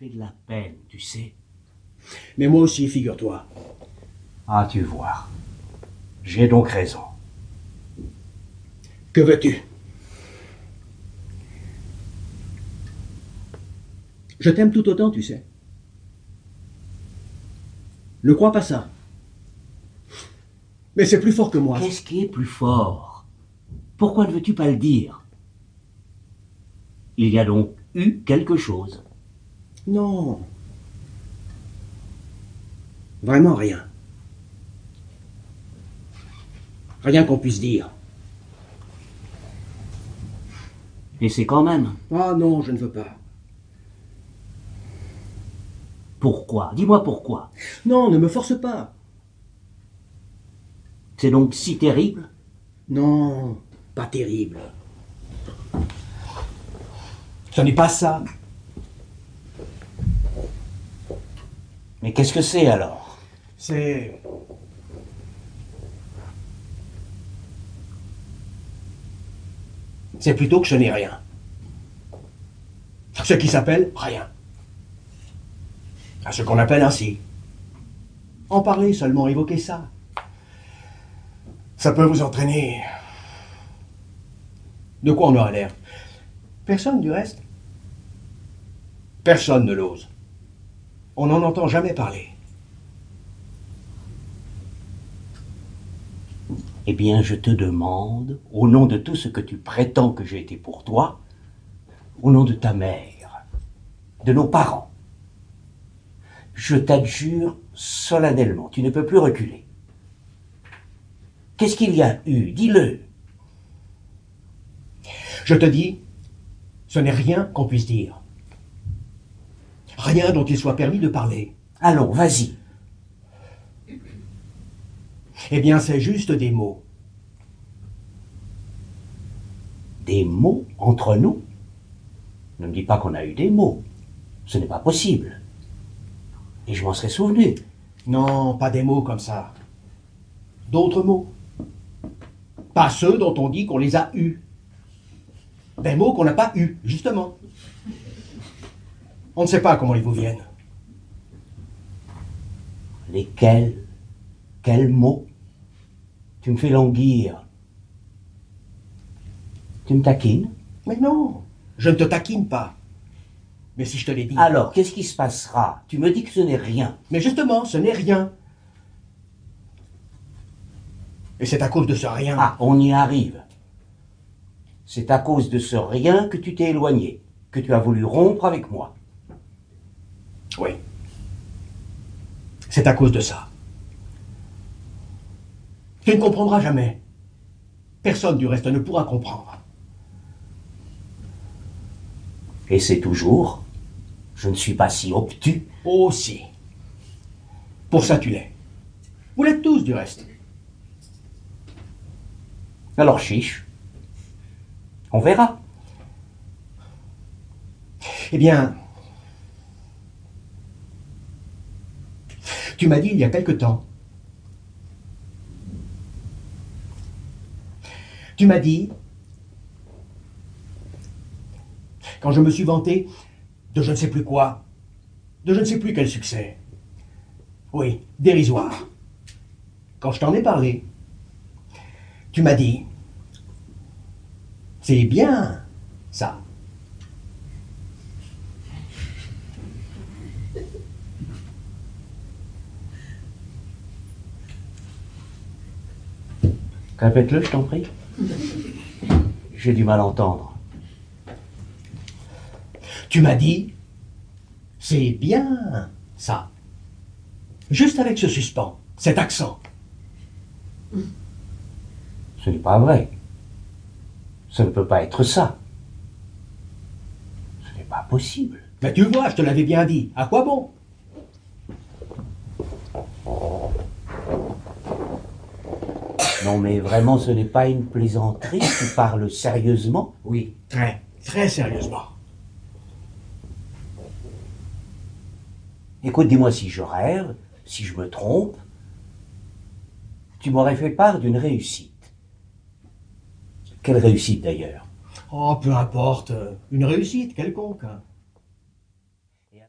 fait de la peine, tu sais. Mais moi aussi, figure-toi. Ah, tu vois. J'ai donc raison. Que veux-tu? Je t'aime tout autant, tu sais. Ne crois pas ça. Mais c'est plus fort que moi. Qu'est-ce qui est plus fort? Pourquoi ne veux-tu pas le dire? Il y a donc eu quelque chose. Non. Vraiment rien. Rien qu'on puisse dire. Et c'est quand même. Ah non, je ne veux pas. Pourquoi? Dis-moi pourquoi. Non, ne me force pas. C'est donc si terrible? Non, pas terrible. Ce n'est pas ça. Mais qu'est-ce que c'est alors? C'est... C'est plutôt que ce n'est rien. Ce qui s'appelle rien. À ce qu'on appelle ainsi. En parler seulement, évoquer ça. Ça peut vous entraîner. De quoi on aura l'air? Personne du reste? Personne ne l'ose. On n'en entend jamais parler. Eh bien, je te demande, au nom de tout ce que tu prétends que j'ai été pour toi, au nom de ta mère, de nos parents, je t'adjure solennellement, tu ne peux plus reculer. Qu'est-ce qu'il y a eu? Dis-le. Je te dis, ce n'est rien qu'on puisse dire. Rien dont il soit permis de parler. Allons, vas-y. Eh bien, c'est juste des mots. Des mots entre nous Ne me dis pas qu'on a eu des mots. Ce n'est pas possible. Et je m'en serais souvenu. Non, pas des mots comme ça. D'autres mots. Pas ceux dont on dit qu'on les a eus. Des mots qu'on n'a pas eus, justement. On ne sait pas comment ils vous viennent. Lesquels? Quels mots? Tu me fais languir. Tu me taquines? Mais non, je ne te taquine pas. Mais si je te l'ai dit. Alors, qu'est-ce qui se passera? Tu me dis que ce n'est rien. Mais justement, ce n'est rien. Et c'est à cause de ce rien. Ah, on y arrive. C'est à cause de ce rien que tu t'es éloigné, que tu as voulu rompre avec moi. Oui. C'est à cause de ça. Tu ne comprendras jamais. Personne du reste ne pourra comprendre. Et c'est toujours, je ne suis pas si obtus. Oh si. Pour ça tu l'es. Vous l'êtes tous du reste. Alors chiche. On verra. Eh bien, tu m'as dit il y a quelque temps. Tu m'as dit, quand je me suis vanté de je ne sais plus quoi, de je ne sais plus quel succès. Oui, dérisoire. Quand je t'en ai parlé, tu m'as dit, c'est bien, ça. Répète-le, je t'en prie. J'ai du mal à entendre. Tu m'as dit, c'est bien, ça. Juste avec ce suspens, cet accent. Ce n'est pas vrai. Ça ne peut pas être ça. Ce n'est pas possible. Mais tu vois, je te l'avais bien dit. À quoi bon? Non mais vraiment, ce n'est pas une plaisanterie, tu parles sérieusement Oui, très, très sérieusement. Écoute, dis-moi si je rêve, si je me trompe. Tu m'aurais fait part d'une réussite. Quelle réussite d'ailleurs? Oh, peu importe. Une réussite quelconque. hein.